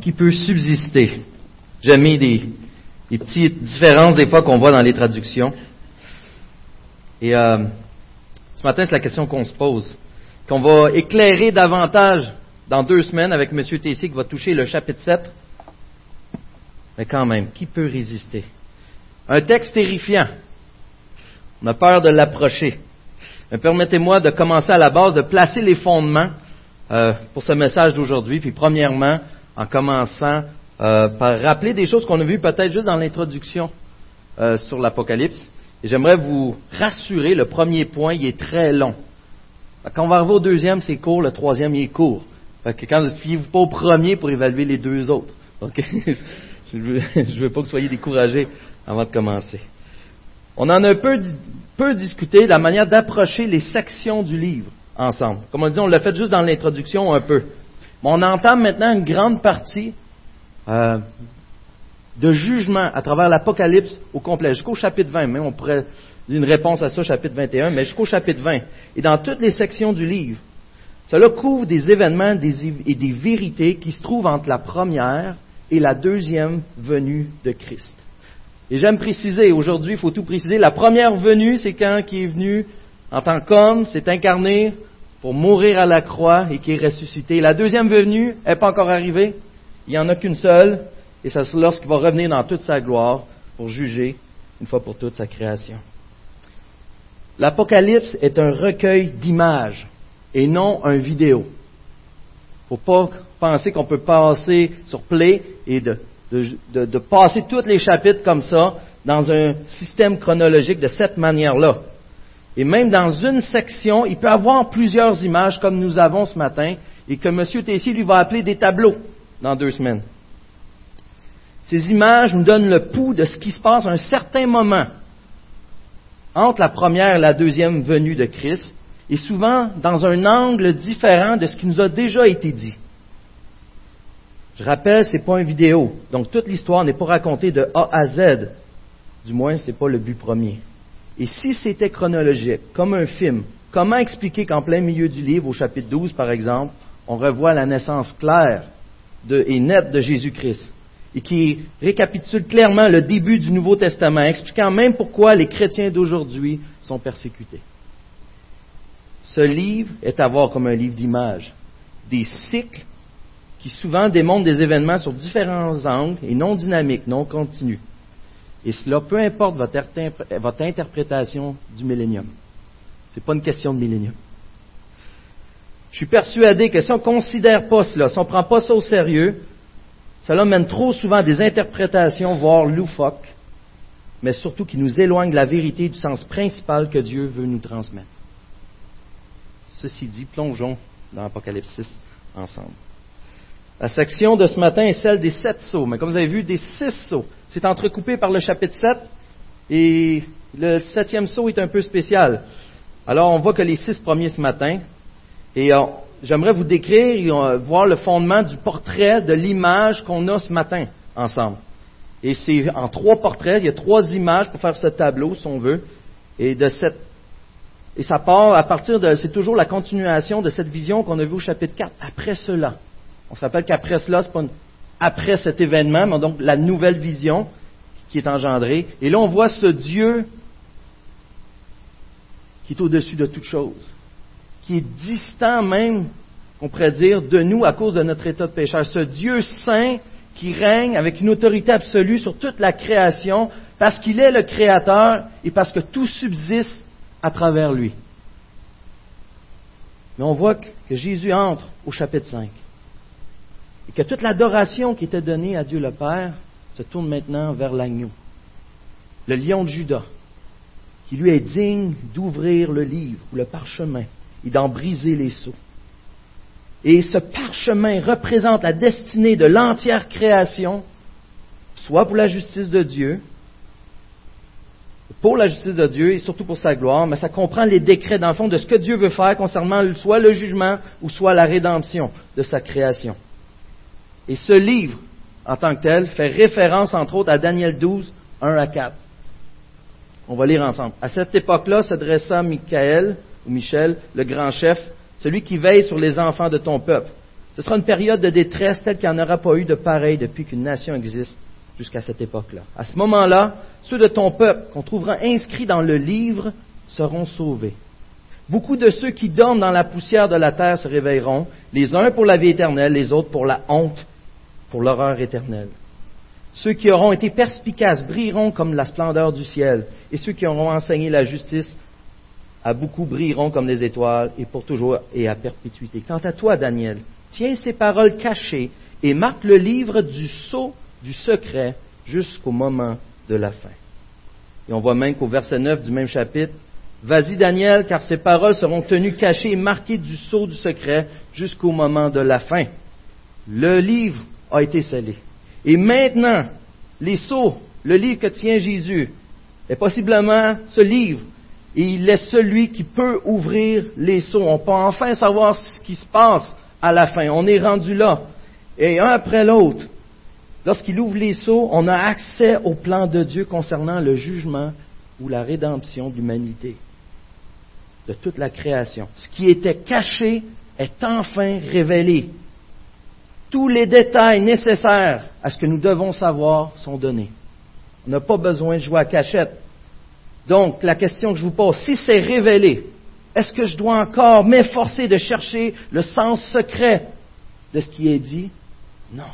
Qui peut subsister? J'ai mis des, petites différences des fois qu'on voit dans les traductions. Et euh, ce matin, c'est la question qu'on se pose, qu'on va éclairer davantage dans deux semaines avec M. Tessier qui va toucher le chapitre 7. Mais quand même, qui peut résister? Un texte terrifiant. On a peur de l'approcher. Mais permettez-moi de commencer à la base, de placer les fondements euh, pour ce message d'aujourd'hui. Puis premièrement, en commençant euh, par rappeler des choses qu'on a vues peut-être juste dans l'introduction euh, sur l'Apocalypse. Et j'aimerais vous rassurer, le premier point, il est très long. Quand on va arriver au deuxième, c'est court, le troisième, il est court. Fait que quand vous fiez-vous pas au premier pour évaluer les deux autres. je ne veux, pas que vous soyez découragés avant de commencer. On en a peu, peu discuté la manière d'approcher les sections du livre ensemble. Comme on dit, on l'a fait juste dans l'introduction un peu. Mais on entame maintenant une grande partie euh, de jugement à travers l'Apocalypse au complet, jusqu'au chapitre 20. Mais on pourrait une réponse à ça, chapitre 21, mais jusqu'au chapitre 20. Et dans toutes les sections du livre, cela couvre des événements et des vérités qui se trouvent entre la première et la deuxième venue de Christ. Et j'aime préciser, aujourd'hui, il faut tout préciser, la première venue, c'est quand qui est venu en tant qu'homme, s'est incarné pour mourir à la croix et qui est ressuscité. La deuxième venue n'est pas encore arrivée. Il n'y en a qu'une seule, et c'est lorsqu'il va revenir dans toute sa gloire pour juger, une fois pour toutes, sa création. L'Apocalypse est un recueil d'images et non un vidéo. Il ne faut pas penser qu'on peut passer sur Play et de, de, passer tous les chapitres comme ça dans un système chronologique de cette manière-là. Et même dans une section, il peut avoir plusieurs images comme nous avons ce matin et que M. Tessier lui va appeler des tableaux dans deux semaines. Ces images nous donnent le pouls de ce qui se passe à un certain moment entre la première et la deuxième venue de Christ et souvent dans un angle différent de ce qui nous a déjà été dit. Je rappelle, ce n'est pas une vidéo, donc toute l'histoire n'est pas racontée de A à Z, du moins ce n'est pas le but premier. Et si c'était chronologique, comme un film, comment expliquer qu'en plein milieu du livre, au chapitre 12 par exemple, on revoit la naissance claire et nette de Jésus-Christ et qui récapitule clairement le début du Nouveau Testament, expliquant même pourquoi les chrétiens d'aujourd'hui sont persécutés? Ce livre est à voir comme un livre d'images, des cycles qui souvent démontrent des événements sur différents angles et non dynamiques, non continus. Et cela, peu importe votre, interprétation du millénium. Ce n'est pas une question de millénium. Je suis persuadé que si on ne considère pas cela, si on ne prend pas ça au sérieux, cela mène trop souvent à des interprétations, voire loufoques, mais surtout qui nous éloignent de la vérité du sens principal que Dieu veut nous transmettre. Ceci dit, plongeons dans l'Apocalypse 6 ensemble. La section de ce matin est celle des sept sceaux, mais comme vous avez vu, des six sceaux. C'est entrecoupé par le chapitre 7, et le septième sceau est un peu spécial. Alors, on voit que les six premiers ce matin, et euh, j'aimerais vous décrire et euh, voir le fondement du portrait, de l'image qu'on a ce matin ensemble. Et c'est en trois portraits, il y a trois images pour faire ce tableau, si on veut, et de cette et ça part à partir de, c'est toujours la continuation de cette vision qu'on a vue au chapitre 4. Après cela, on se rappelle qu'après cela, c'est pas après cet événement, mais donc la nouvelle vision qui est engendrée. Et là, on voit ce Dieu qui est au-dessus de toute chose, qui est distant même, on pourrait dire, de nous à cause de notre état de pécheur. Ce Dieu saint qui règne avec une autorité absolue sur toute la création, parce qu'il est le Créateur et parce que tout subsiste à travers lui. Mais on voit que Jésus entre au chapitre 5 et que toute l'adoration qui était donnée à Dieu le Père se tourne maintenant vers l'agneau, le lion de Judas, qui lui est digne d'ouvrir le livre ou le parchemin et d'en briser les sceaux. Et ce parchemin représente la destinée de l'entière création, soit pour la justice de Dieu, pour la justice de Dieu et surtout pour sa gloire, mais ça comprend les décrets, dans le fond, de ce que Dieu veut faire concernant soit le jugement ou soit la rédemption de sa création. Et ce livre, en tant que tel, fait référence, entre autres, à Daniel 12, 1 à 4. On va lire ensemble. À cette époque-là se dressa Michael, ou Michel, le grand chef, celui qui veille sur les enfants de ton peuple, Ce sera une période de détresse telle qu'il n'y en aura pas eu de pareil depuis qu'une nation existe jusqu'à cette époque-là. À ce moment-là, ceux de ton peuple qu'on trouvera inscrits dans le livre seront sauvés. Beaucoup de ceux qui dorment dans la poussière de la terre se réveilleront, les uns pour la vie éternelle, les autres pour la honte, pour l'horreur éternelle. Ceux qui auront été perspicaces brilleront comme la splendeur du ciel, et ceux qui auront enseigné la justice à beaucoup brilleront comme les étoiles, et pour toujours et à perpétuité. Quant à toi, Daniel, tiens ces paroles cachées et marque le livre du sceau du secret jusqu'au moment de la fin. Et on voit même qu'au verset 9 du même chapitre, Vas-y Daniel, car ces paroles seront tenues cachées et marquées du sceau du secret jusqu'au moment de la fin. Le livre a été scellé. Et maintenant, les sceaux, le livre que tient Jésus, est possiblement ce livre. Et il est celui qui peut ouvrir les sceaux. On peut enfin savoir ce qui se passe à la fin. On est rendu là. Et un après l'autre, lorsqu'il ouvre les sceaux, on a accès au plan de Dieu concernant le jugement ou la rédemption de l'humanité, de toute la création. Ce qui était caché est enfin révélé tous les détails nécessaires à ce que nous devons savoir sont donnés. On n'a pas besoin de jouer à cachette. Donc, la question que je vous pose, si c'est révélé, est-ce que je dois encore m'efforcer de chercher le sens secret de ce qui est dit? Non.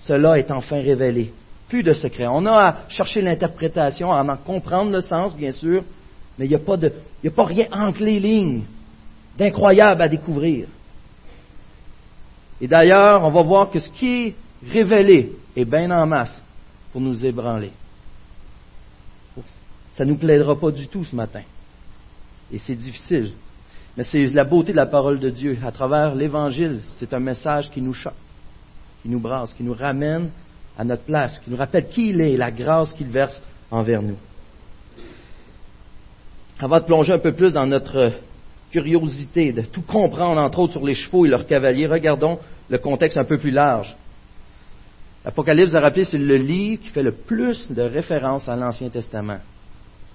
Cela est enfin révélé. Plus de secret. On a à chercher l'interprétation, à en comprendre le sens, bien sûr, mais il n'y a, a, pas rien entre les lignes d'incroyable à découvrir. Et d'ailleurs, on va voir que ce qui est révélé est bien en masse pour nous ébranler. Ça ne nous plaidera pas du tout ce matin. Et c'est difficile. Mais c'est la beauté de la parole de Dieu. À travers l'Évangile, c'est un message qui nous choque, qui nous brasse, qui nous ramène à notre place, qui nous rappelle qui il est et la grâce qu'il verse envers nous. Avant de plonger un peu plus dans notre curiosité de tout comprendre, entre autres sur les chevaux et leurs cavaliers, regardons le contexte un peu plus large. L'Apocalypse, vous rappelé, c'est le livre qui fait le plus de références à l'Ancien Testament.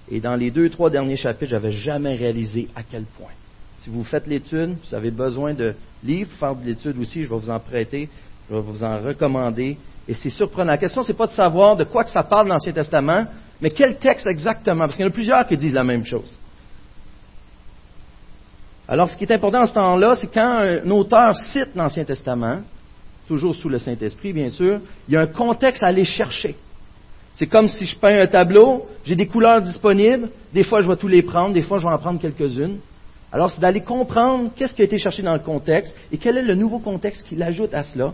Et dans les deux, trois derniers chapitres, j'avais jamais réalisé à quel point. Si vous faites l'étude, vous avez besoin de livres pour faire de l'étude aussi, je vais vous en prêter, je vais vous en recommander. Et c'est surprenant. La question, c'est pas de savoir de quoi que ça parle l'Ancien Testament, mais quel texte exactement, parce qu'il y en a plusieurs qui disent la même chose. Alors, ce qui est important en ce temps-là, c'est quand un auteur cite l'Ancien Testament, toujours sous le Saint-Esprit, bien sûr, il y a un contexte à aller chercher. C'est comme si je peins un tableau, j'ai des couleurs disponibles, des fois je vais tous les prendre, des fois je vais en prendre quelques-unes. Alors, c'est d'aller comprendre qu'est-ce qui a été cherché dans le contexte et quel est le nouveau contexte qu'il ajoute à cela.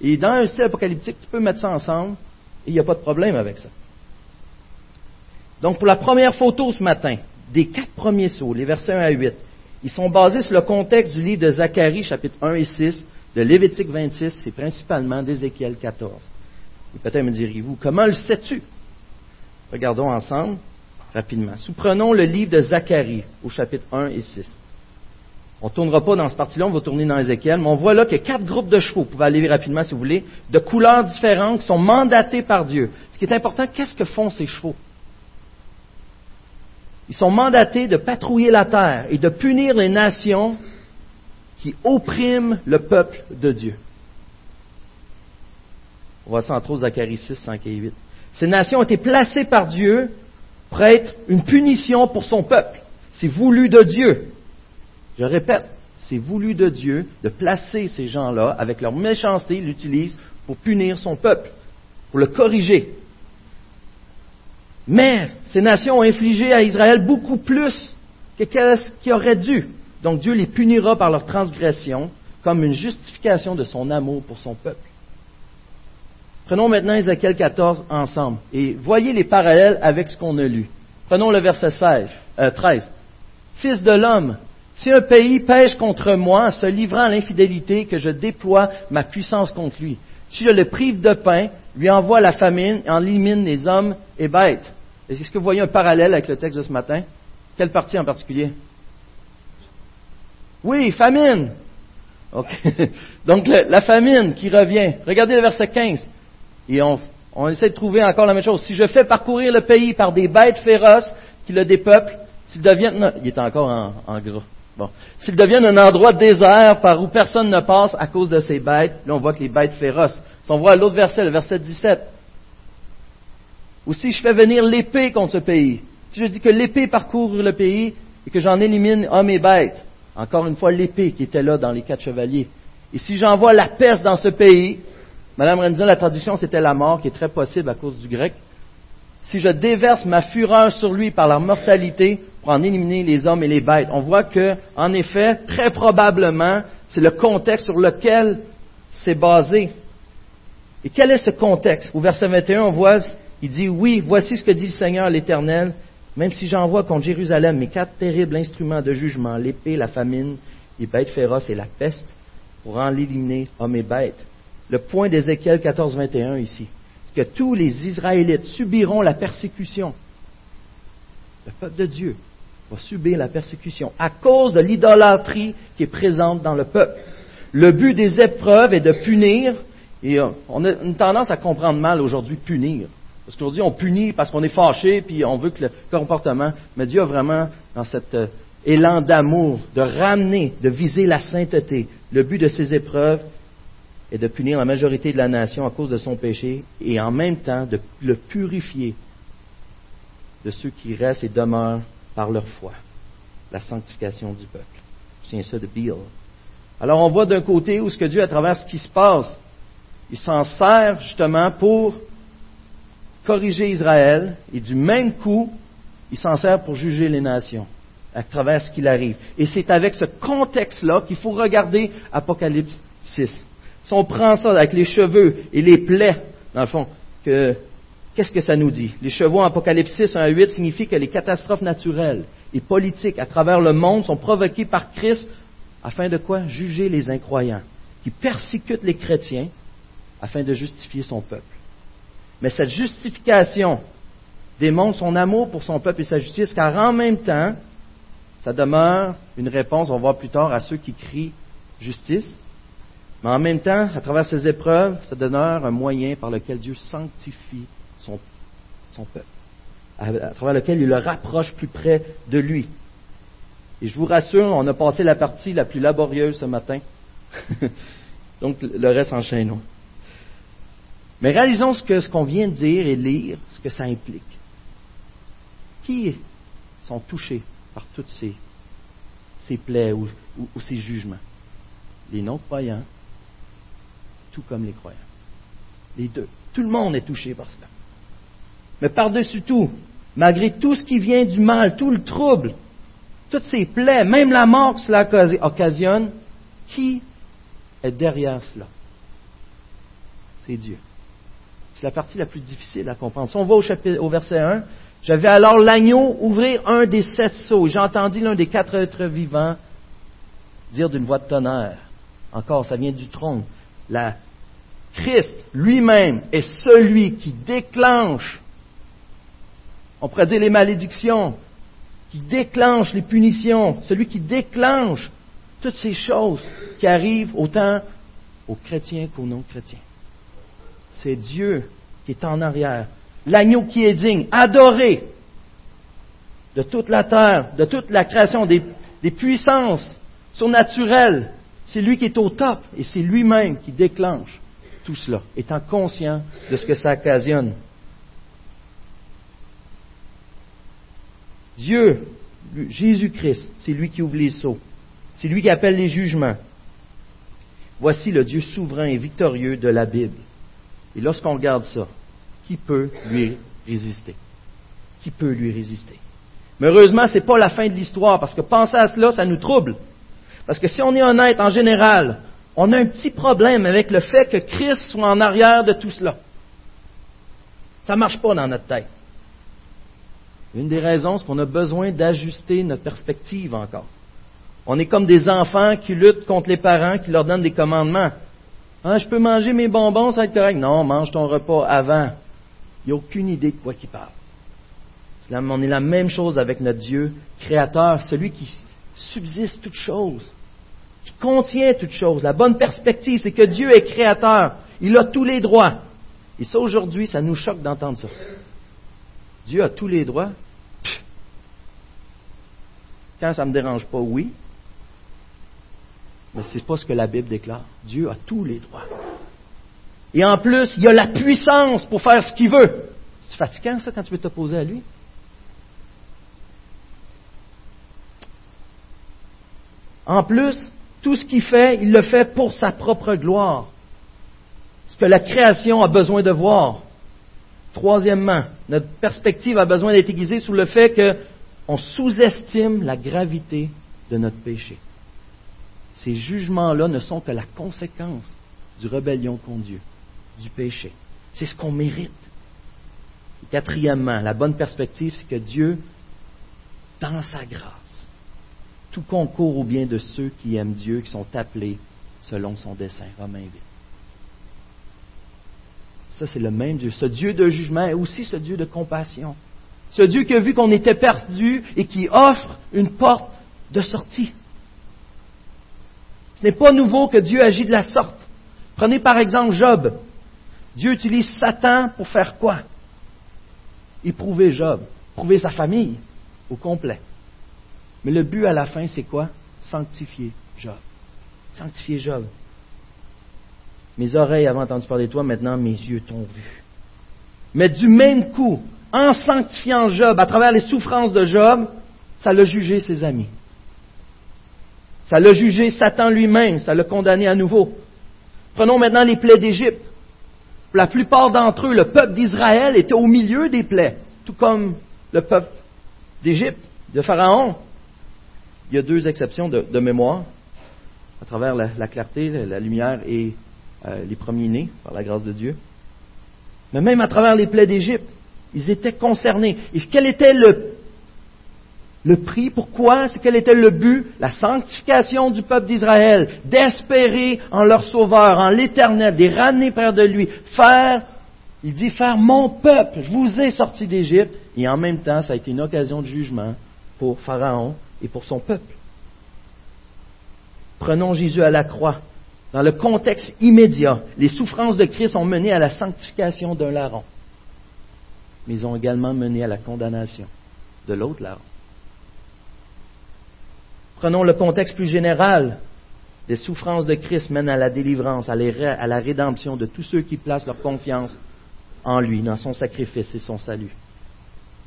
Et dans un style apocalyptique, tu peux mettre ça ensemble et il n'y a pas de problème avec ça. Donc, pour la première photo ce matin, des quatre premiers sauts, les versets 1 à 8, ils sont basés sur le contexte du livre de Zacharie, chapitre 1 et 6, de Lévitique 26 et principalement d'Ézéchiel 14. Et peut-être me diriez-vous, comment le sais-tu? Regardons ensemble rapidement. Sous-prenons le livre de Zacharie au chapitre 1 et 6. On ne tournera pas dans ce parti-là, on va tourner dans Ézéchiel, mais on voit là qu'il y a quatre groupes de chevaux, vous pouvez aller rapidement si vous voulez, de couleurs différentes qui sont mandatés par Dieu. Ce qui est important, qu'est-ce que font ces chevaux? Ils sont mandatés de patrouiller la terre et de punir les nations qui oppriment le peuple de Dieu. On voit ça entre autres Zacharie 6, 5 et 8. Ces nations ont été placées par Dieu pour être une punition pour son peuple. C'est voulu de Dieu. Je répète, c'est voulu de Dieu de placer ces gens-là, avec leur méchanceté, l'utilisent pour punir son peuple, pour le corriger. Mais ces nations ont infligé à Israël beaucoup plus que ce qui aurait dû. Donc Dieu les punira par leur transgression comme une justification de son amour pour son peuple. Prenons maintenant Ézéchiel 14 ensemble et voyez les parallèles avec ce qu'on a lu. Prenons le verset 16, 13. Euh, Fils de l'homme, si un pays pêche contre moi en se livrant à l'infidélité, que je déploie ma puissance contre lui, si je le prive de pain, lui envoie la famine et en élimine les hommes et bêtes. Est-ce que vous voyez un parallèle avec le texte de ce matin? Quelle partie en particulier? Oui, famine. Donc la famine qui revient. Regardez le verset 15. Et on, essaie de trouver encore la même chose. Si je fais parcourir le pays par des bêtes féroces qui le dépeuplent, s'ils deviennent... il est encore en, gras. Bon. S'ils deviennent un endroit désert par où personne ne passe à cause de ces bêtes, là on voit que les bêtes féroces. Si on voit l'autre verset, le verset 17. Ou si je fais venir l'épée contre ce pays, si je dis que l'épée parcourt le pays et que j'en élimine hommes et bêtes, encore une fois l'épée qui était là dans les quatre chevaliers, et si j'envoie la peste dans ce pays, Madame Renzi, la traduction c'était la mort, qui est très possible à cause du grec, si je déverse ma fureur sur lui par la mortalité pour en éliminer les hommes et les bêtes. On voit que, en effet, très probablement, c'est le contexte sur lequel c'est basé. Et quel est ce contexte? Au verset 21, on voit, il dit, oui, voici ce que dit le Seigneur l'Éternel, même si j'envoie contre Jérusalem mes quatre terribles instruments de jugement, l'épée, la famine, les bêtes féroces et la peste, pour en éliminer hommes et bêtes. Le point d'Ézéchiel 14, 21 ici que tous les Israélites subiront la persécution. Le peuple de Dieu va subir la persécution à cause de l'idolâtrie qui est présente dans le peuple. Le but des épreuves est de punir, et euh, on a une tendance à comprendre mal aujourd'hui punir. Parce qu'aujourd'hui, on punit parce qu'on est fâché, puis on veut que le comportement. Mais Dieu a vraiment, dans cet euh, élan d'amour, de ramener, de viser la sainteté. Le but de ces épreuves, et de punir la majorité de la nation à cause de son péché et en même temps de le purifier de ceux qui restent et demeurent par leur foi. La sanctification du peuple. C'est ça de Bill. Alors on voit d'un côté où ce que Dieu, à travers ce qui se passe, il s'en sert justement pour corriger Israël et du même coup, il s'en sert pour juger les nations à travers ce qu'il arrive. Et c'est avec ce contexte-là qu'il faut regarder Apocalypse 6. Si on prend ça avec les cheveux et les plaies, dans le fond, qu'est-ce que ça nous dit? Les chevaux en Apocalypse 6, 1 à 8 signifient que les catastrophes naturelles et politiques à travers le monde sont provoquées par Christ afin de quoi? Juger les incroyants, qui persécutent les chrétiens afin de justifier son peuple. Mais cette justification démontre son amour pour son peuple et sa justice, car en même temps, ça demeure une réponse, on va voir plus tard, à ceux qui crient justice, mais en même temps, à travers ces épreuves, ça demeure un moyen par lequel Dieu sanctifie son, peuple, à, travers lequel il le rapproche plus près de lui. Et je vous rassure, on a passé la partie la plus laborieuse ce matin. Donc le reste enchaînons. Mais réalisons ce que ce qu'on vient de dire et lire, ce que ça implique. Qui sont touchés par toutes ces, ces plaies ou ces jugements? Les non-croyants tout comme les croyants. Les deux. Tout le monde est touché par cela. Mais par-dessus tout, malgré tout ce qui vient du mal, tout le trouble, toutes ces plaies, même la mort que cela occasionne, qui est derrière cela? C'est Dieu. C'est la partie la plus difficile à comprendre. Si on va au, chapitre, au verset 1, j'avais alors l'agneau ouvrir un des sept seaux. J'ai entendu l'un des quatre êtres vivants dire d'une voix de tonnerre. Encore, ça vient du trône la Christ lui-même est celui qui déclenche, on pourrait dire les malédictions, qui déclenche les punitions, celui qui déclenche toutes ces choses qui arrivent autant aux chrétiens qu'aux non-chrétiens. C'est Dieu qui est en arrière, l'agneau qui est digne, adoré de toute la terre, de toute la création, des, puissances surnaturelles, c'est lui qui est au top et c'est lui-même qui déclenche tout cela, étant conscient de ce que ça occasionne. Dieu, Jésus-Christ, c'est lui qui ouvre les seaux. C'est lui qui appelle les jugements. Voici le Dieu souverain et victorieux de la Bible. Et lorsqu'on regarde ça, qui peut lui résister? Qui peut lui résister? Mais heureusement, ce n'est pas la fin de l'histoire, parce que penser à cela, ça nous trouble. Parce que si on est honnête en général, on a un petit problème avec le fait que Christ soit en arrière de tout cela. Ça ne marche pas dans notre tête. Une des raisons, c'est qu'on a besoin d'ajuster notre perspective encore. On est comme des enfants qui luttent contre les parents, qui leur donnent des commandements. Ah, je peux manger mes bonbons, ça va être correct. Non, mange ton repas avant. Il n'y a aucune idée de quoi il parle. On est la même chose avec notre Dieu créateur, celui qui, subsiste toute chose, qui contient toute chose. La bonne perspective, c'est que Dieu est créateur. Il a tous les droits. Et ça, aujourd'hui, ça nous choque d'entendre ça. Dieu a tous les droits. Quand ça ne me dérange pas, oui. Mais ce n'est pas ce que la Bible déclare. Dieu a tous les droits. Et en plus, il a la puissance pour faire ce qu'il veut. C'est fatigant ça quand tu veux t'opposer à lui? En plus, tout ce qu'il fait, il le fait pour sa propre gloire. Ce que la création a besoin de voir. Troisièmement, notre perspective a besoin d'être aiguisée sur le fait qu'on sous-estime la gravité de notre péché. Ces jugements-là ne sont que la conséquence du rébellion contre Dieu, du péché. C'est ce qu'on mérite. quatrièmement, la bonne perspective, c'est que Dieu, dans sa grâce, tout concourt au bien de ceux qui aiment Dieu, qui sont appelés selon son dessein. Romains 8. Ça, c'est le même Dieu. Ce Dieu de jugement est aussi ce Dieu de compassion. Ce Dieu qui a vu qu'on était perdu et qui offre une porte de sortie. Ce n'est pas nouveau que Dieu agit de la sorte. Prenez par exemple Job. Dieu utilise Satan pour faire quoi? Éprouver Job, prouver sa famille au complet. Mais le but à la fin, c'est quoi? Sanctifier Job. Sanctifier Job. Mes oreilles avaient entendu parler de toi, maintenant mes yeux t'ont vu. Mais du même coup, en sanctifiant Job, à travers les souffrances de Job, ça l'a jugé ses amis. Ça l'a jugé Satan lui-même, ça l'a condamné à nouveau. Prenons maintenant les plaies d'Égypte. La plupart d'entre eux, le peuple d'Israël était au milieu des plaies, tout comme le peuple d'Égypte, de Pharaon. Il y a deux exceptions de, mémoire, à travers la, clarté, la, lumière et euh, les premiers-nés, par la grâce de Dieu. Mais même à travers les plaies d'Égypte, ils étaient concernés. Et quel était le le prix, pourquoi? C'est quel était le but? La sanctification du peuple d'Israël, d'espérer en leur sauveur, en l'éternel, de ramener près de lui, faire, il dit, faire mon peuple, je vous ai sorti d'Égypte, et en même temps, ça a été une occasion de jugement pour Pharaon et pour son peuple. Prenons Jésus à la croix. Dans le contexte immédiat, les souffrances de Christ ont mené à la sanctification d'un larron, mais ils ont également mené à la condamnation de l'autre larron. Prenons le contexte plus général. Les souffrances de Christ mènent à la délivrance, à la rédemption de tous ceux qui placent leur confiance en lui, dans son sacrifice et son salut,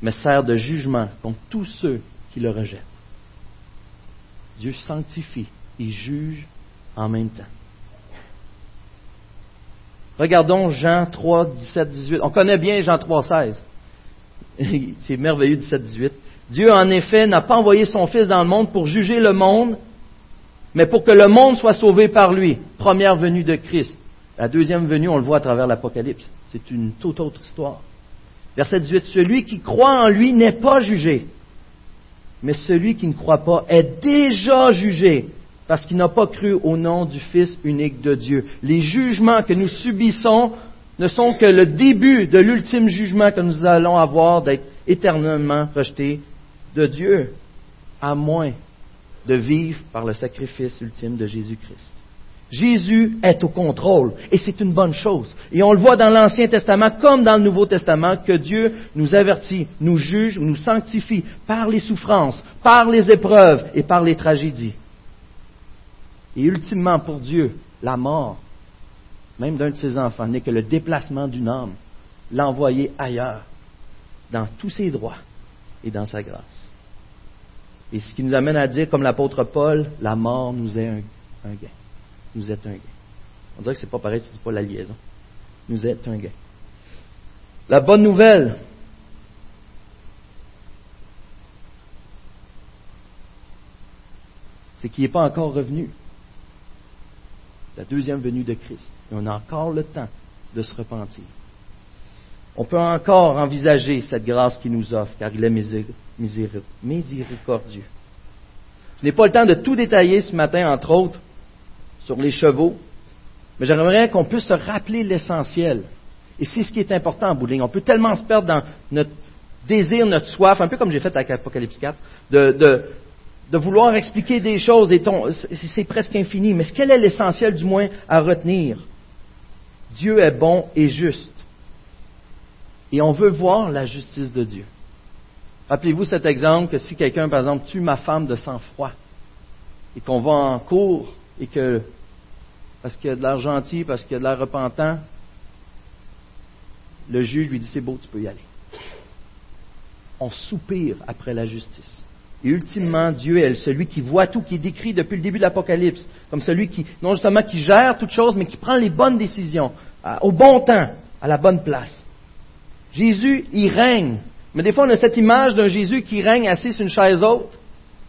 mais sert de jugement contre tous ceux qui le rejettent. Dieu sanctifie et juge en même temps. Regardons Jean 3, 17, 18. On connaît bien Jean 3, 16. C'est merveilleux 17, 18. Dieu, en effet, n'a pas envoyé son Fils dans le monde pour juger le monde, mais pour que le monde soit sauvé par lui. Première venue de Christ. La deuxième venue, on le voit à travers l'Apocalypse. C'est une toute autre histoire. Verset 18. Celui qui croit en lui n'est pas jugé, mais celui qui ne croit pas est déjà jugé parce qu'il n'a pas cru au nom du Fils unique de Dieu. Les jugements que nous subissons ne sont que le début de l'ultime jugement que nous allons avoir d'être éternellement rejetés de Dieu, à moins de vivre par le sacrifice ultime de Jésus-Christ. Jésus est au contrôle et c'est une bonne chose. Et on le voit dans l'Ancien Testament comme dans le Nouveau Testament que Dieu nous avertit, nous juge, nous sanctifie par les souffrances, par les épreuves et par les tragédies. Et ultimement pour Dieu, la mort, même d'un de ses enfants, n'est que le déplacement d'une âme, l'envoyer ailleurs, dans tous ses droits et dans sa grâce. Et ce qui nous amène à dire, comme l'apôtre Paul, la mort nous est un, gain. Nous est un gain. On dirait que c'est pas pareil si c'est pas la liaison. Nous est un gain. La bonne nouvelle, c'est qu'il n'est pas encore revenu. La deuxième venue de Christ. Et on a encore le temps de se repentir on peut encore envisager cette grâce qu'il nous offre, car il est miséricordieux. Je n'ai pas le temps de tout détailler ce matin, entre autres, sur les chevaux, mais j'aimerais qu'on puisse se rappeler l'essentiel. Et c'est ce qui est important en On peut tellement se perdre dans notre désir, notre soif, un peu comme j'ai fait avec Apocalypse 4, de, de vouloir expliquer des choses, et c'est presque infini. Mais quel est l'essentiel, du moins, à retenir Dieu est bon et juste. Et on veut voir la justice de Dieu. Rappelez-vous cet exemple que si quelqu'un, par exemple, tue ma femme de sang-froid et qu'on va en cours et que, parce qu'il y a de l'air gentil, parce qu'il y a de l'air repentant, le juge lui dit c'est beau, tu peux y aller. On soupire après la justice. Et ultimement, Dieu est celui qui voit tout, qui décrit depuis le début de l'Apocalypse, comme celui qui, non justement qui gère toutes choses, mais qui prend les bonnes décisions, au bon temps, à la bonne place. Jésus, il règne. Mais des fois, on a cette image d'un Jésus qui règne assis sur une chaise haute,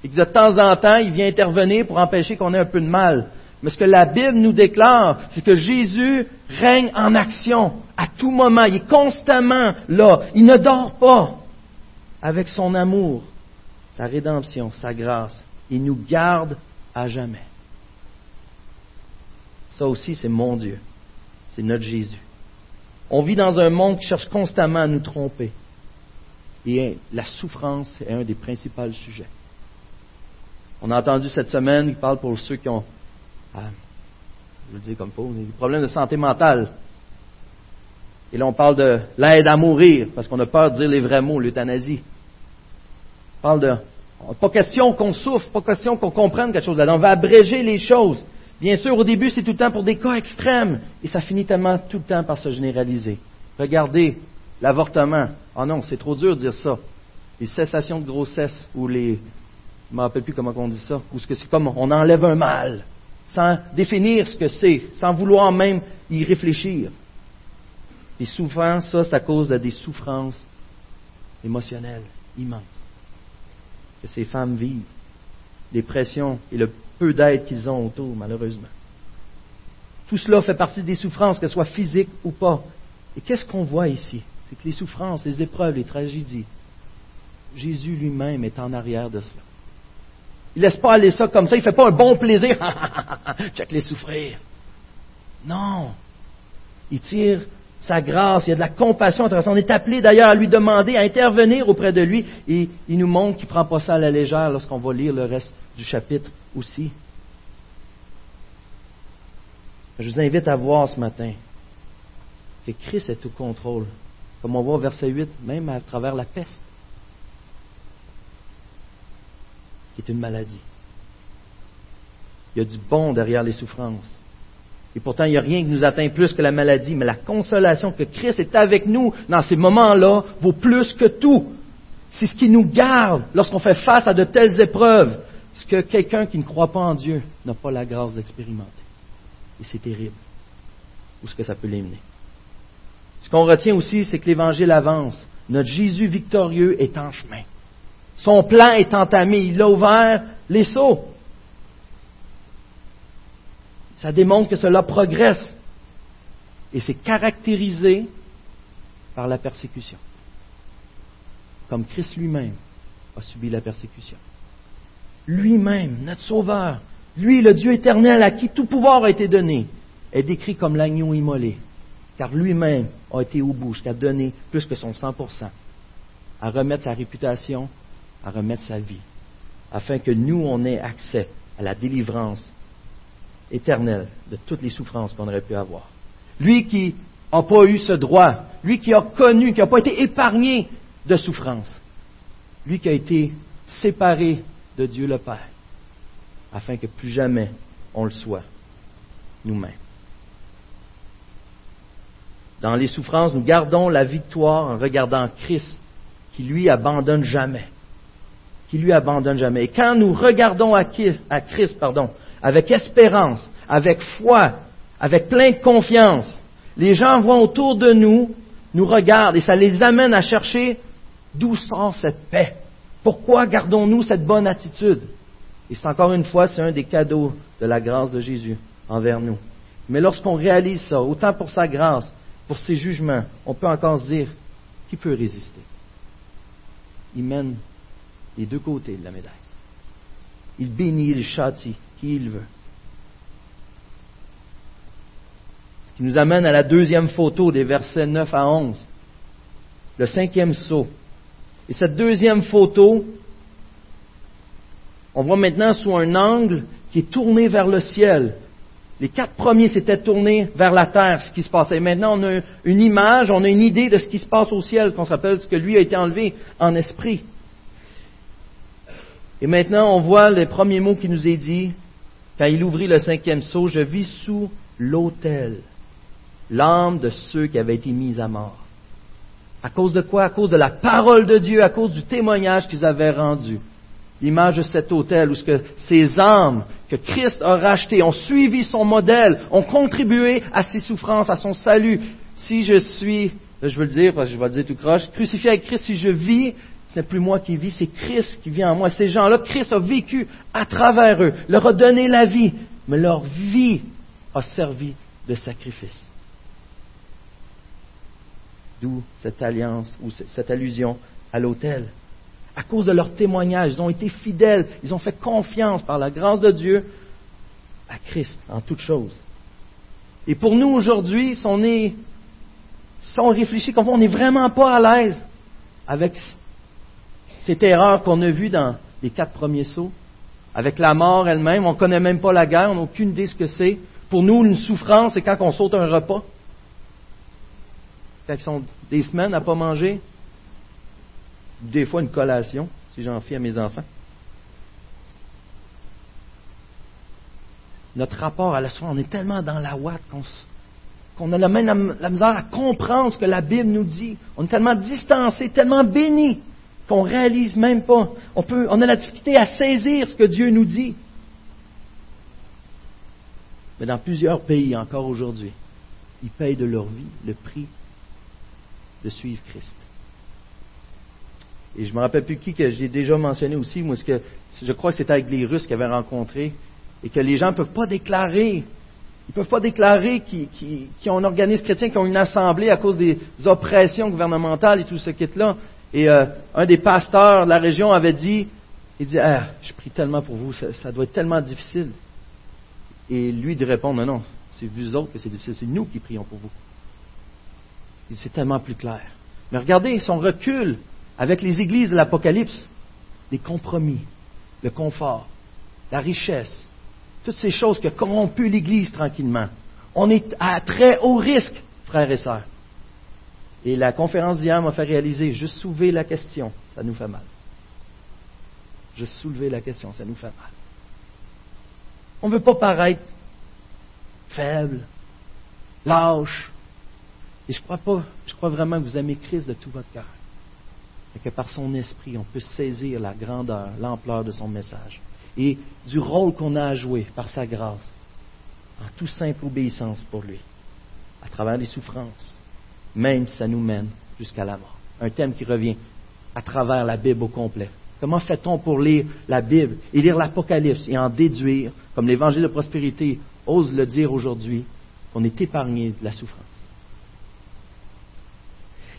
et que de temps en temps, il vient intervenir pour empêcher qu'on ait un peu de mal. Mais ce que la Bible nous déclare, c'est que Jésus règne en action à tout moment. Il est constamment là. Il ne dort pas avec son amour, sa rédemption, sa grâce. Il nous garde à jamais. Ça aussi, c'est mon Dieu. C'est notre Jésus. On vit dans un monde qui cherche constamment à nous tromper. Et la souffrance est un des principaux sujets. On a entendu cette semaine, il parle pour ceux qui ont, ah, je le dis comme pas, des problèmes de santé mentale. Et là, on parle de l'aide à mourir, parce qu'on a peur de dire les vrais mots, l'euthanasie. On parle de, pas question qu'on souffre, pas question qu'on comprenne quelque chose là On va abréger les choses. Bien sûr, au début, c'est tout le temps pour des cas extrêmes, et ça finit tellement tout le temps par se généraliser. Regardez l'avortement. Ah non, c'est trop dur de dire ça. Les cessations de grossesse ou les je ne me rappelle plus comment on dit ça, ou ce que c'est comme on enlève un mal, sans définir ce que c'est, sans vouloir même y réfléchir. Et souvent, ça, c'est à cause de des souffrances émotionnelles immenses que ces femmes vivent, des pressions et le peu d'aide qu'ils ont autour, malheureusement. Tout cela fait partie des souffrances, qu'elles soient physiques ou pas. Et qu'est-ce qu'on voit ici? C'est que les souffrances, les épreuves, les tragédies, Jésus lui-même est en arrière de cela. Il laisse pas aller ça comme ça. Il fait pas un bon plaisir. Check les souffrir. Non. Il tire sa grâce. Il y a de la compassion à travers On est appelé d'ailleurs à lui demander, à intervenir auprès de lui. Et il nous montre qu'il ne prend pas ça à la légère lorsqu'on va lire le reste du chapitre aussi. Je vous invite à voir ce matin que Christ est au contrôle. Comme on voit au verset 8, même à travers la peste. est une maladie. Il y a du bon derrière les souffrances. Et pourtant, il n'y a rien qui nous atteint plus que la maladie, mais la consolation que Christ est avec nous dans ces moments-là vaut plus que tout. C'est ce qui nous garde lorsqu'on fait face à de telles épreuves, ce que quelqu'un qui ne croit pas en Dieu n'a pas la grâce d'expérimenter. Et c'est terrible. Où est-ce que ça peut l'amener? Ce qu'on retient aussi, c'est que l'Évangile avance. Notre Jésus victorieux est en chemin. Son plan est entamé. Il a ouvert les seaux. Ça démontre que cela progresse. Et c'est caractérisé par la persécution. Comme Christ lui-même a subi la persécution. Lui-même, notre Sauveur, lui, le Dieu éternel à qui tout pouvoir a été donné, est décrit comme l'agneau immolé, car lui-même a été au bout jusqu'à donner plus que son 100%, à remettre sa réputation à remettre sa vie, afin que nous, on ait accès à la délivrance éternelle de toutes les souffrances qu'on aurait pu avoir. Lui qui n'a pas eu ce droit, lui qui a connu, qui n'a pas été épargné de souffrance, lui qui a été séparé de Dieu le Père, afin que plus jamais on le soit nous-mêmes. Dans les souffrances, nous gardons la victoire en regardant Christ, qui lui abandonne jamais qui lui abandonne jamais. Et quand nous regardons à Christ, pardon, avec espérance, avec foi, avec plein de confiance, les gens voient autour de nous, nous regardent et ça les amène à chercher d'où sort cette paix. Pourquoi gardons-nous cette bonne attitude? Et c'est encore une fois, c'est un des cadeaux de la grâce de Jésus envers nous. Mais lorsqu'on réalise ça, autant pour sa grâce, pour ses jugements, on peut encore se dire, qui peut résister? Il mène les deux côtés de la médaille. Il bénit, il châtie qui il veut. Ce qui nous amène à la deuxième photo des versets 9 à 11, le cinquième saut. Et cette deuxième photo, on voit maintenant sous un angle qui est tourné vers le ciel. Les quatre premiers s'étaient tournés vers la terre, ce qui se passait. Maintenant, on a une image, on a une idée de ce qui se passe au ciel, qu'on s'appelle ce que lui a été enlevé en esprit. Et maintenant, on voit les premiers mots qui nous est dit. quand il ouvrit le cinquième sceau, je vis sous l'autel l'âme de ceux qui avaient été mis à mort. À cause de quoi? À cause de la parole de Dieu, à cause du témoignage qu'ils avaient rendu. L'image de cet autel où ce que ces âmes que Christ a rachetées ont suivi son modèle, ont contribué à ses souffrances, à son salut. Si je suis, je veux le dire je vais le dire tout croche, crucifié avec Christ, si je vis, ce n'est plus moi qui vis, c'est Christ qui vit en moi. Ces gens-là, Christ a vécu à travers eux, leur a donné la vie, mais leur vie a servi de sacrifice. D'où cette alliance ou cette allusion à l'autel. À cause de leur témoignage, ils ont été fidèles, ils ont fait confiance par la grâce de Dieu à Christ en toutes choses. Et pour nous aujourd'hui, si on, réfléchit comme on n'est vraiment pas à l'aise avec cette erreur qu'on a vue dans les quatre premiers sauts, avec la mort elle-même, on ne connaît même pas la guerre, on n'a aucune idée ce que c'est. Pour nous, une souffrance, c'est quand on saute un repas quand ils sont des semaines à ne pas manger, des fois une collation, si j'en fie à mes enfants. Notre rapport à la soie, on est tellement dans la ouate qu'on a même la, misère à comprendre ce que la Bible nous dit. On est tellement distancé, tellement béni qu'on réalise même pas. On, peut, on a la difficulté à saisir ce que Dieu nous dit. Mais dans plusieurs pays encore aujourd'hui, ils payent de leur vie le prix de suivre Christ. Et je ne me rappelle plus qui que j'ai déjà mentionné aussi, moi, que, je crois que c'était avec les Russes qu'ils avaient rencontré, et que les gens ne peuvent pas déclarer, ils ne peuvent pas déclarer qu'ils ont un organisme chrétien, qu'ils ont une assemblée à cause des oppressions gouvernementales et tout ce kit-là. Et euh, un des pasteurs de la région avait dit, il dit, ah, je prie tellement pour vous, ça, doit être tellement difficile. Et lui de répondre, non, non, c'est vous autres que c'est difficile, c'est nous qui prions pour vous c'est tellement plus clair. Mais regardez son recul avec les églises de l'Apocalypse, les compromis, le confort, la richesse, toutes ces choses qui ont corrompu l'Église tranquillement. On est à très haut risque, frères et sœurs. Et la conférence d'hier m'a fait réaliser, juste soulever la question, ça nous fait mal. Juste soulever la question, ça nous fait mal. On ne veut pas paraître faible, lâche, et je crois vraiment que vous aimez Christ de tout votre cœur. Et que par son esprit, on peut saisir la grandeur, l'ampleur de son message. Et du rôle qu'on a à jouer par sa grâce, en toute simple obéissance pour lui, à travers les souffrances, même si ça nous mène jusqu'à la mort. Un thème qui revient à travers la Bible au complet. Comment fait-on pour lire la Bible et lire l'Apocalypse et en déduire, comme l'Évangile de prospérité ose le dire aujourd'hui, qu'on est épargné de la souffrance?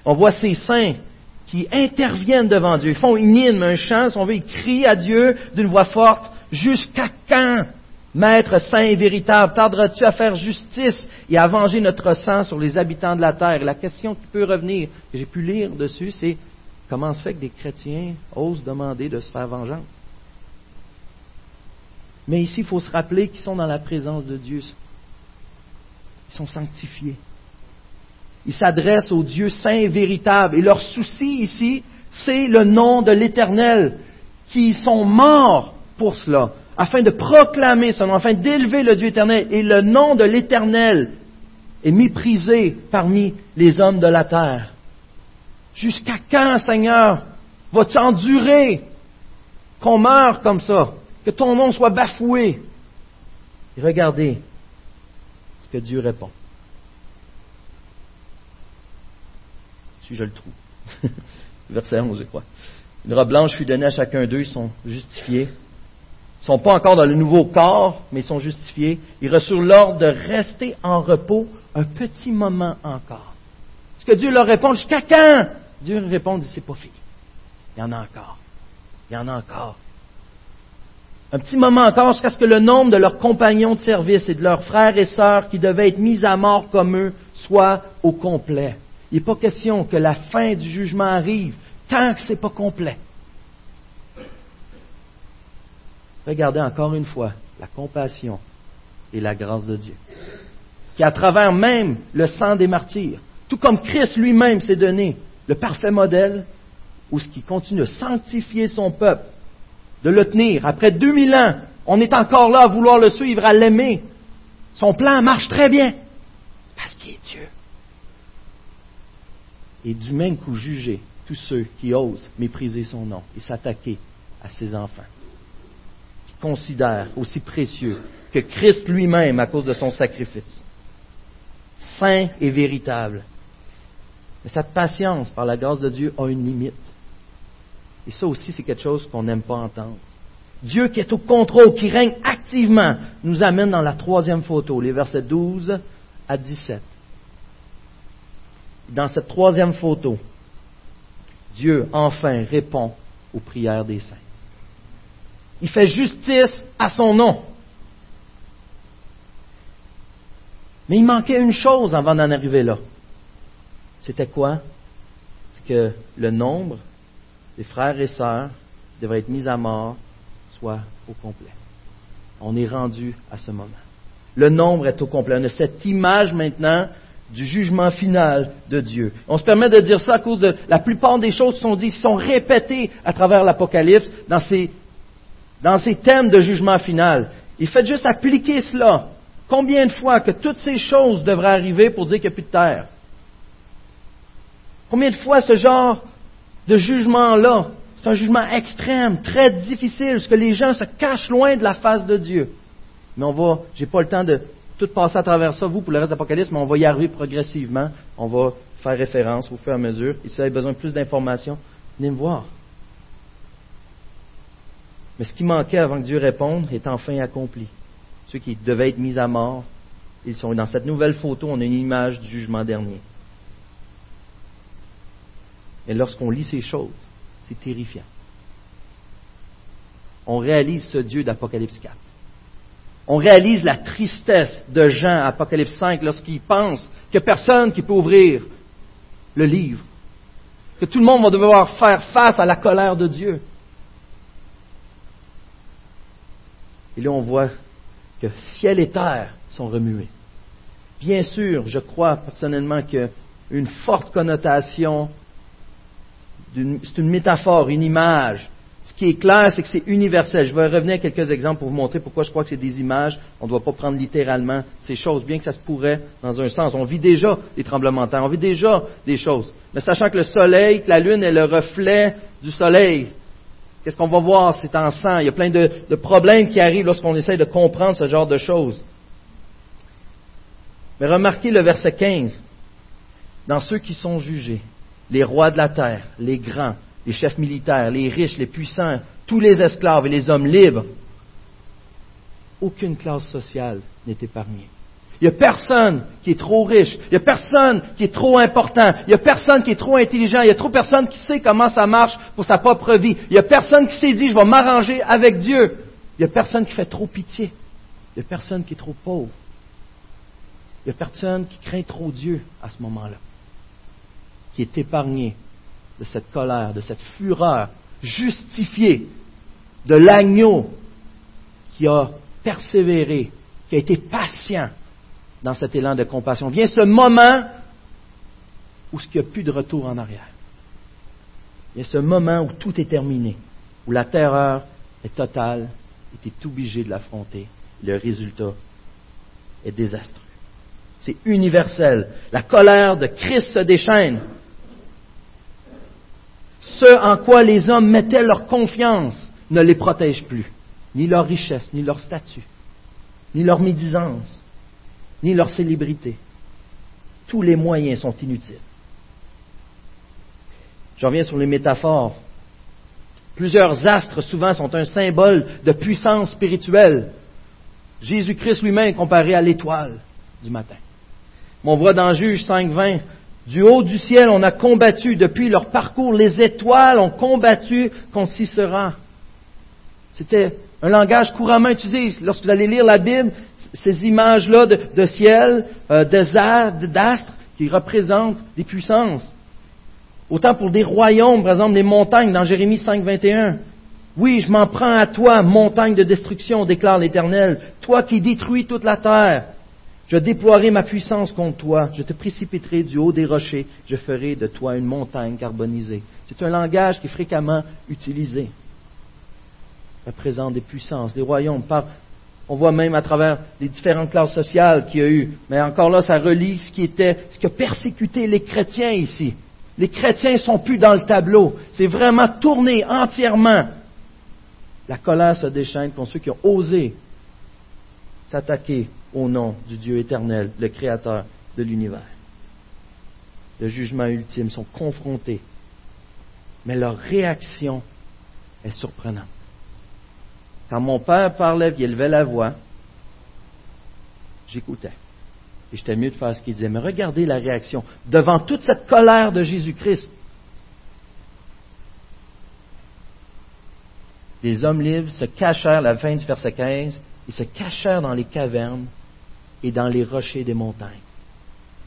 On voit ces saints qui interviennent devant Dieu. Ils font une hymne, un chant, on veut, ils crient à Dieu d'une voix forte, jusqu'à quand, Maître saint et véritable, tarderas-tu à faire justice et à venger notre sang sur les habitants de la terre? La question qui peut revenir, que j'ai pu lire dessus, c'est comment se fait que des chrétiens osent demander de se faire vengeance? Mais ici, il faut se rappeler qu'ils sont dans la présence de Dieu. Ils sont sanctifiés. Ils s'adressent au Dieu saint et véritable. Et leur souci ici, c'est le nom de l'Éternel, qui sont morts pour cela, afin de proclamer son nom, afin d'élever le Dieu éternel. Et le nom de l'Éternel est méprisé parmi les hommes de la terre. Jusqu'à quand, Seigneur, vas-tu endurer qu'on meure comme ça, que ton nom soit bafoué? Et regardez ce que Dieu répond. si je le trouve. Verset 11, je crois. Une robe blanche fut donnée à chacun d'eux, ils sont justifiés. Ne sont pas encore dans le nouveau corps, mais ils sont justifiés. Ils reçurent l'ordre de rester en repos un petit moment encore. Est-ce que Dieu leur répond jusqu'à quand? Dieu répond, c'est pas fini. Il y en a encore. Il y en a encore. Un petit moment encore jusqu'à ce que le nombre de leurs compagnons de service et de leurs frères et sœurs qui devaient être mis à mort comme eux soit au complet. Il n'est pas question que la fin du jugement arrive tant que ce n'est pas complet. Regardez encore une fois la compassion et la grâce de Dieu, qui à travers même le sang des martyrs, tout comme Christ lui-même s'est donné le parfait modèle, où ce qui continue de sanctifier son peuple, de le tenir. Après 2000 ans, on est encore là à vouloir le suivre, à l'aimer. Son plan marche très bien. Parce qu'il est Dieu. Et du même coup, juger tous ceux qui osent mépriser son nom et s'attaquer à ses enfants, qui considèrent aussi précieux que Christ lui-même à cause de son sacrifice. Saint et véritable. Mais cette patience, par la grâce de Dieu, a une limite. Et ça aussi, c'est quelque chose qu'on n'aime pas entendre. Dieu qui est au contrôle, qui règne activement, nous amène dans la troisième photo, les versets 12 à 17. Dans cette troisième photo, Dieu enfin répond aux prières des saints. Il fait justice à son nom. Mais il manquait une chose avant d'en arriver là. C'était quoi? C'est que le nombre des frères et sœurs devrait être mis à mort soit au complet. On est rendu à ce moment. Le nombre est au complet. On a cette image maintenant du jugement final de Dieu. On se permet de dire ça à cause de la plupart des choses qui sont dites, sont répétées à travers l'Apocalypse dans ces, dans ces thèmes de jugement final. Il fait juste appliquer cela. Combien de fois que toutes ces choses devraient arriver pour dire qu'il n'y a plus de terre? Combien de fois ce genre de jugement-là, c'est un jugement extrême, très difficile, parce que les gens se cachent loin de la face de Dieu. Mais on va, j'ai pas le temps de tout passer à travers ça, vous, pour le reste de l'Apocalypse, mais on va y arriver progressivement. On va faire référence au fur et à mesure. Et si vous avez besoin de plus d'informations, venez me voir. Mais ce qui manquait avant que Dieu réponde est enfin accompli. Ceux qui devaient être mis à mort, ils sont dans cette nouvelle photo, on a une image du jugement dernier. Et lorsqu'on lit ces choses, c'est terrifiant. On réalise ce Dieu d'Apocalypse 4. On réalise la tristesse de Jean, Apocalypse 5, lorsqu'il pense qu'il n'y a personne qui peut ouvrir le livre, que tout le monde va devoir faire face à la colère de Dieu. Et là, on voit que ciel et terre sont remués. Bien sûr, je crois personnellement qu'une forte connotation c'est une métaphore, une image. Ce qui est clair, c'est que c'est universel. Je vais revenir à quelques exemples pour vous montrer pourquoi je crois que c'est des images. On ne doit pas prendre littéralement ces choses, bien que ça se pourrait dans un sens. On vit déjà des tremblements de terre, on vit déjà des choses. Mais sachant que le soleil, que la lune est le reflet du soleil, qu'est-ce qu'on va voir C'est en sang. Il y a plein de, problèmes qui arrivent lorsqu'on essaye de comprendre ce genre de choses. Mais remarquez le verset 15. Dans ceux qui sont jugés, les rois de la terre, les grands, les chefs militaires, les riches, les puissants, tous les esclaves et les hommes libres. Aucune classe sociale n'est épargnée. Il n'y a personne qui est trop riche. Il n'y a personne qui est trop important. Il n'y a personne qui est trop intelligent. Il y a trop personne qui sait comment ça marche pour sa propre vie. Il n'y a personne qui s'est dit, je vais m'arranger avec Dieu. Il n'y a personne qui fait trop pitié. Il n'y a personne qui est trop pauvre. Il n'y a personne qui craint trop Dieu à ce moment-là qui est épargné de cette colère, de cette fureur justifiée de l'agneau qui a persévéré, qui a été patient dans cet élan de compassion. Vient ce moment où il n'y a plus de retour en arrière. Vient ce moment où tout est terminé, où la terreur est totale et tu es obligé de l'affronter. Le résultat est désastreux. C'est universel. La colère de Christ se déchaîne ce en quoi les hommes mettaient leur confiance ne les protège plus, ni leur richesse, ni leur statut, ni leur médisance, ni leur célébrité. Tous les moyens sont inutiles. Je reviens sur les métaphores. Plusieurs astres souvent sont un symbole de puissance spirituelle. Jésus-Christ lui-même comparé à l'étoile du matin. on voit dans Juge 5.20, du haut du ciel, on a combattu depuis leur parcours. Les étoiles ont combattu contre Sisera. C'était un langage couramment utilisé. Lorsque vous allez lire la Bible, ces images-là de, ciel, euh, d'astres, qui représentent des puissances. Autant pour des royaumes, par exemple les montagnes dans Jérémie 5, 21. Oui, je m'en prends à toi, montagne de destruction, déclare l'Éternel, toi qui détruis toute la terre. Je déploierai ma puissance contre toi, je te précipiterai du haut des rochers, je ferai de toi une montagne carbonisée. C'est un langage qui est fréquemment utilisé. Représente des puissances, des royaumes. On voit même à travers les différentes classes sociales qu'il y a eu. Mais encore là, ça relie ce qui était, ce qui a persécuté les chrétiens ici. Les chrétiens ne sont plus dans le tableau. C'est vraiment tourné entièrement. La colère se déchaîne contre ceux qui ont osé s'attaquer au nom du Dieu éternel, le Créateur de l'univers. Le jugement ultime sont confrontés. Mais leur réaction est surprenante. Quand mon père parlait, il élevait la voix, j'écoutais. Et j'étais mieux de faire ce qu'il disait. Mais regardez la réaction devant toute cette colère de Jésus-Christ. Les hommes libres se cachèrent, la fin du verset 15, ils se cachèrent dans les cavernes et dans les rochers des montagnes.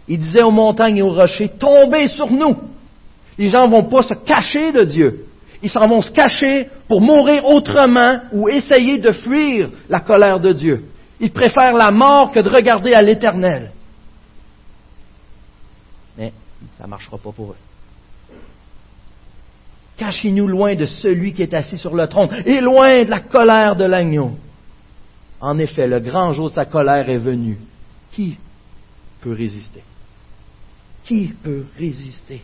Il disait aux montagnes et aux rochers, tombez sur nous. Les gens ne vont pas se cacher de Dieu. Ils s'en vont se cacher pour mourir autrement ou essayer de fuir la colère de Dieu. Ils préfèrent la mort que de regarder à l'éternel. Mais ça ne marchera pas pour eux. Cachez-nous loin de celui qui est assis sur le trône et loin de la colère de l'agneau. En effet, le grand jour de sa colère est venu. Qui peut résister? Qui peut résister?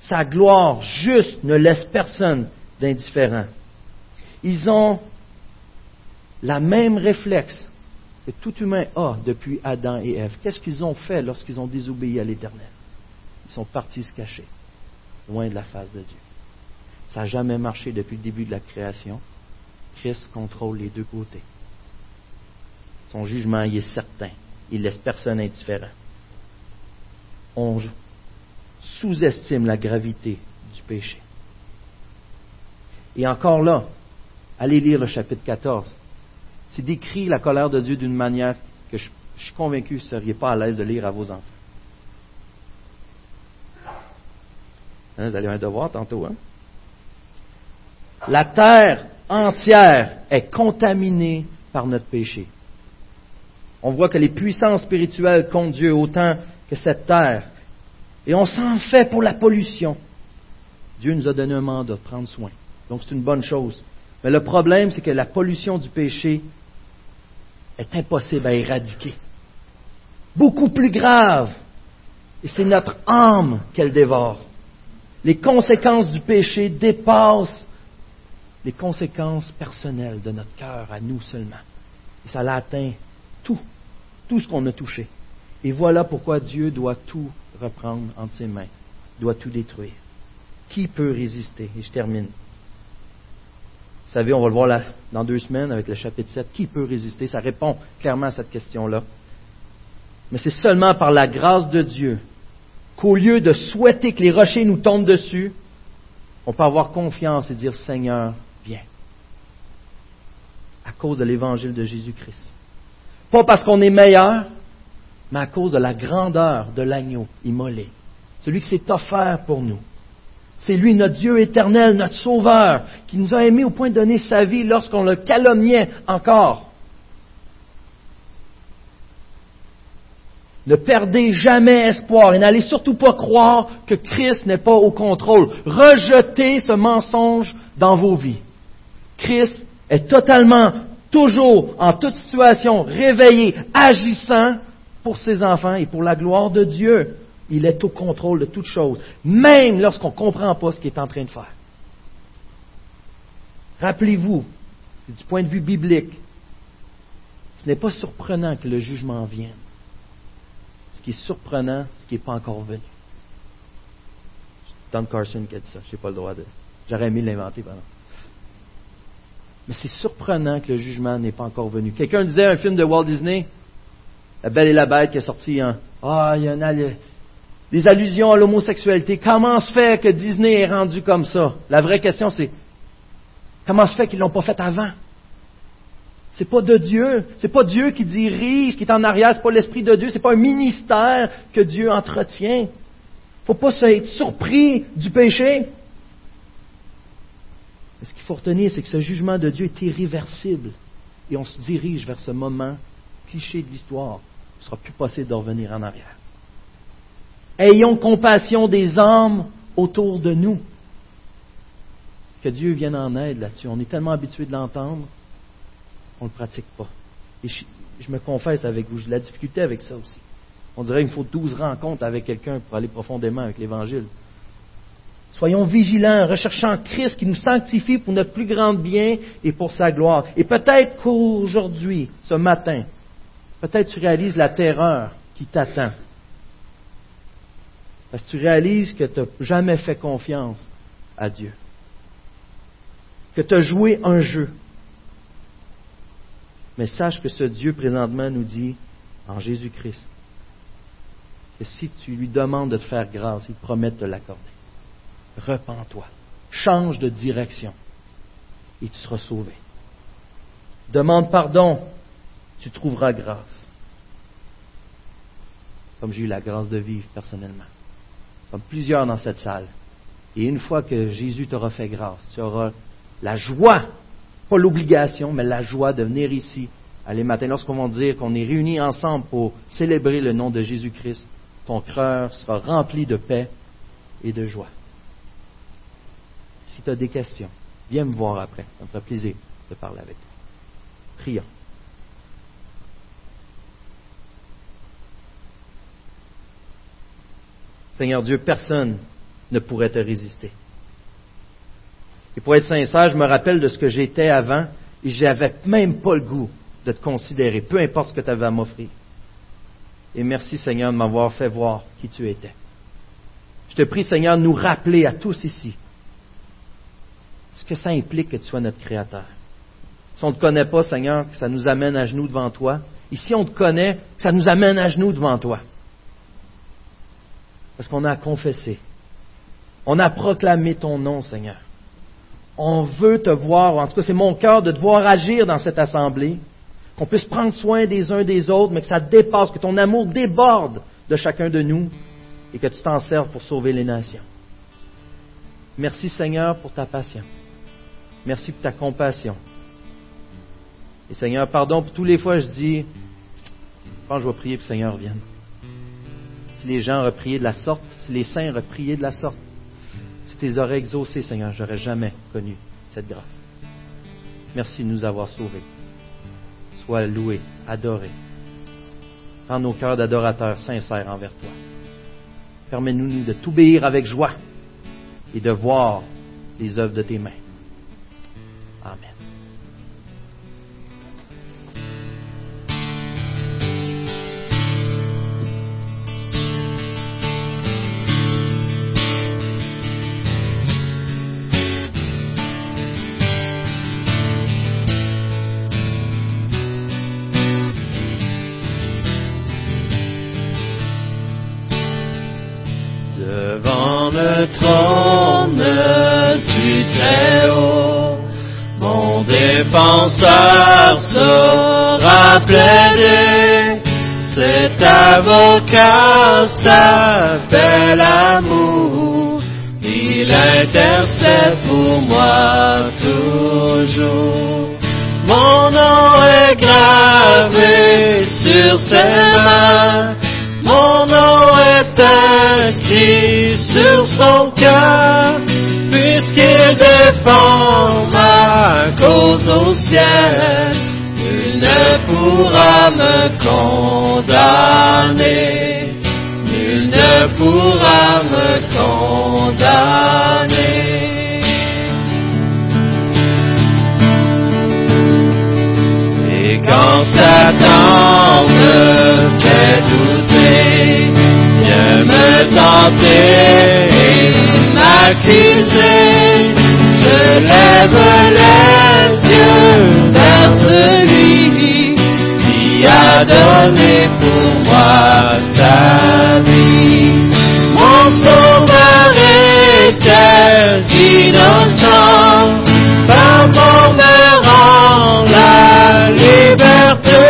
Sa gloire juste ne laisse personne d'indifférent. Ils ont la même réflexe que tout humain a depuis Adam et Ève. Qu'est-ce qu'ils ont fait lorsqu'ils ont désobéi à l'Éternel? Ils sont partis se cacher, loin de la face de Dieu. Ça n'a jamais marché depuis le début de la création. Christ contrôle les deux côtés. Son jugement y est certain. Il laisse personne indifférent. On sous-estime la gravité du péché. Et encore là, allez lire le chapitre 14. C'est décrit la colère de Dieu d'une manière que je, suis convaincu que vous ne seriez pas à l'aise de lire à vos enfants. Hein, vous allez un devoir tantôt. Hein? La terre entière est contaminée par notre péché. On voit que les puissances spirituelles comptent Dieu autant que cette terre. Et on s'en fait pour la pollution. Dieu nous a donné un mandat de prendre soin. Donc c'est une bonne chose. Mais le problème, c'est que la pollution du péché est impossible à éradiquer. Beaucoup plus grave. Et c'est notre âme qu'elle dévore. Les conséquences du péché dépassent les conséquences personnelles de notre cœur à nous seulement. Et ça l'atteint tout, tout ce qu'on a touché. Et voilà pourquoi Dieu doit tout reprendre entre ses mains, doit tout détruire. Qui peut résister? Et je termine. Vous savez, on va le voir là, dans deux semaines avec le chapitre 7. Qui peut résister? Ça répond clairement à cette question-là. Mais c'est seulement par la grâce de Dieu qu'au lieu de souhaiter que les rochers nous tombent dessus, on peut avoir confiance et dire Seigneur, viens. À cause de l'évangile de Jésus-Christ. Pas parce qu'on est meilleur, mais à cause de la grandeur de l'agneau immolé. Celui qui s'est offert pour nous. C'est lui, notre Dieu éternel, notre Sauveur, qui nous a aimés au point de donner sa vie lorsqu'on le calomniait encore. Ne perdez jamais espoir et n'allez surtout pas croire que Christ n'est pas au contrôle. Rejetez ce mensonge dans vos vies. Christ est totalement toujours, en toute situation, réveillé, agissant pour ses enfants et pour la gloire de Dieu. Il est au contrôle de toutes choses, même lorsqu'on ne comprend pas ce qu'il est en train de faire. Rappelez-vous, du point de vue biblique, ce n'est pas surprenant que le jugement vienne. Ce qui est surprenant, ce qui n'est pas encore venu. Don Carson qui a dit ça. Je n'ai pas le droit de. J'aurais aimé l'inventer, pardon. Mais c'est surprenant que le jugement n'est pas encore venu. Quelqu'un disait un film de Walt Disney, La Belle et la Bête, qui est sorti en. Ah, il y en a des allusions à l'homosexualité. Comment se fait que Disney est rendu comme ça? La vraie question, c'est comment se fait qu'ils ne l'ont pas fait avant? C'est pas de Dieu. C'est pas Dieu qui dirige, qui est en arrière. C'est pas l'Esprit de Dieu. C'est pas un ministère que Dieu entretient. Faut pas être surpris du péché ce qu'il faut retenir, c'est que ce jugement de Dieu est irréversible. Et on se dirige vers ce moment cliché de l'histoire. Il ne sera plus possible de revenir en arrière. Ayons compassion des âmes autour de nous. Que Dieu vienne en aide là-dessus. On est tellement habitué de l'entendre, on ne le pratique pas. Et je, me confesse avec vous, j'ai la difficulté avec ça aussi. On dirait qu'il faut douze rencontres avec quelqu'un pour aller profondément avec l'Évangile. Soyons vigilants, recherchant Christ qui nous sanctifie pour notre plus grand bien et pour sa gloire. Et peut-être qu'aujourd'hui, ce matin, peut-être tu réalises la terreur qui t'attend. Parce que tu réalises que tu n'as jamais fait confiance à Dieu. Que tu as joué un jeu. Mais sache que ce Dieu présentement nous dit en Jésus-Christ que si tu lui demandes de te faire grâce, il promet de te l'accorder. Repends-toi. Change de direction et tu seras sauvé. Demande pardon, tu trouveras grâce. Comme j'ai eu la grâce de vivre personnellement. Comme plusieurs dans cette salle. Et une fois que Jésus t'aura fait grâce, tu auras la joie, pas l'obligation, mais la joie de venir ici à les matins lorsqu'on va dire qu'on est réunis ensemble pour célébrer le nom de Jésus-Christ. Ton cœur sera rempli de paix et de joie. Si tu as des questions, viens me voir après. Ça me fera plaisir de parler avec toi. Prions. Seigneur Dieu, personne ne pourrait te résister. Et pour être sincère, je me rappelle de ce que j'étais avant et j'avais même pas le goût de te considérer, peu importe ce que tu avais à m'offrir. Et merci Seigneur de m'avoir fait voir qui tu étais. Je te prie Seigneur de nous rappeler à tous ici ce que ça implique que tu sois notre Créateur. Si on ne te connaît pas, Seigneur, que ça nous amène à genoux devant toi. Et si on te connaît, ça nous amène à genoux devant toi. Parce qu'on a confessé. On a proclamé ton nom, Seigneur. On veut te voir, en tout cas c'est mon cœur de te voir agir dans cette assemblée, qu'on puisse prendre soin des uns des autres, mais que ça dépasse, que ton amour déborde de chacun de nous et que tu t'en serves pour sauver les nations. Merci Seigneur pour ta patience. Merci pour ta compassion. Et Seigneur, pardon pour tous les fois je dis, que je vais prier que le Seigneur revienne. Si les gens prié de la sorte, si les saints prié de la sorte, si tes oreilles exaucées, Seigneur, j'aurais jamais connu cette grâce. Merci de nous avoir sauvés. Sois loué, adoré. Prends nos cœurs d'adorateurs sincères envers toi. Permets-nous de t'obéir avec joie et de voir les œuvres de tes mains. Devant le trône du Très-Haut, mon défenseur sera plaidé. Cet avocat s'appelle amour, il intercède pour moi toujours. Mon nom est gravé sur ses mains, mon nom est inscrit sur son cœur, puisqu'il défend ma cause au ciel. Nul ne pourra me condamner, nul ne pourra me condamner. Et quand Satan me fait me tenter et m'accuser, je lève les yeux vers celui qui a donné pour moi sa vie. Mon sauveur était innocent, par mon me rend la liberté.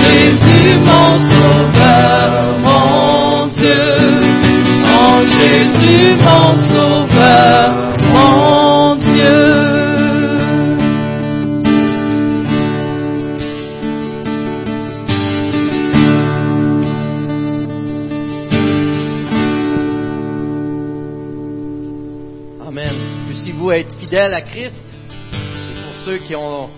Jésus mon sauveur, mon Dieu, en Jésus mon sauveur, mon Dieu. Amen. Puissiez-vous être fidèles à Christ et pour ceux qui ont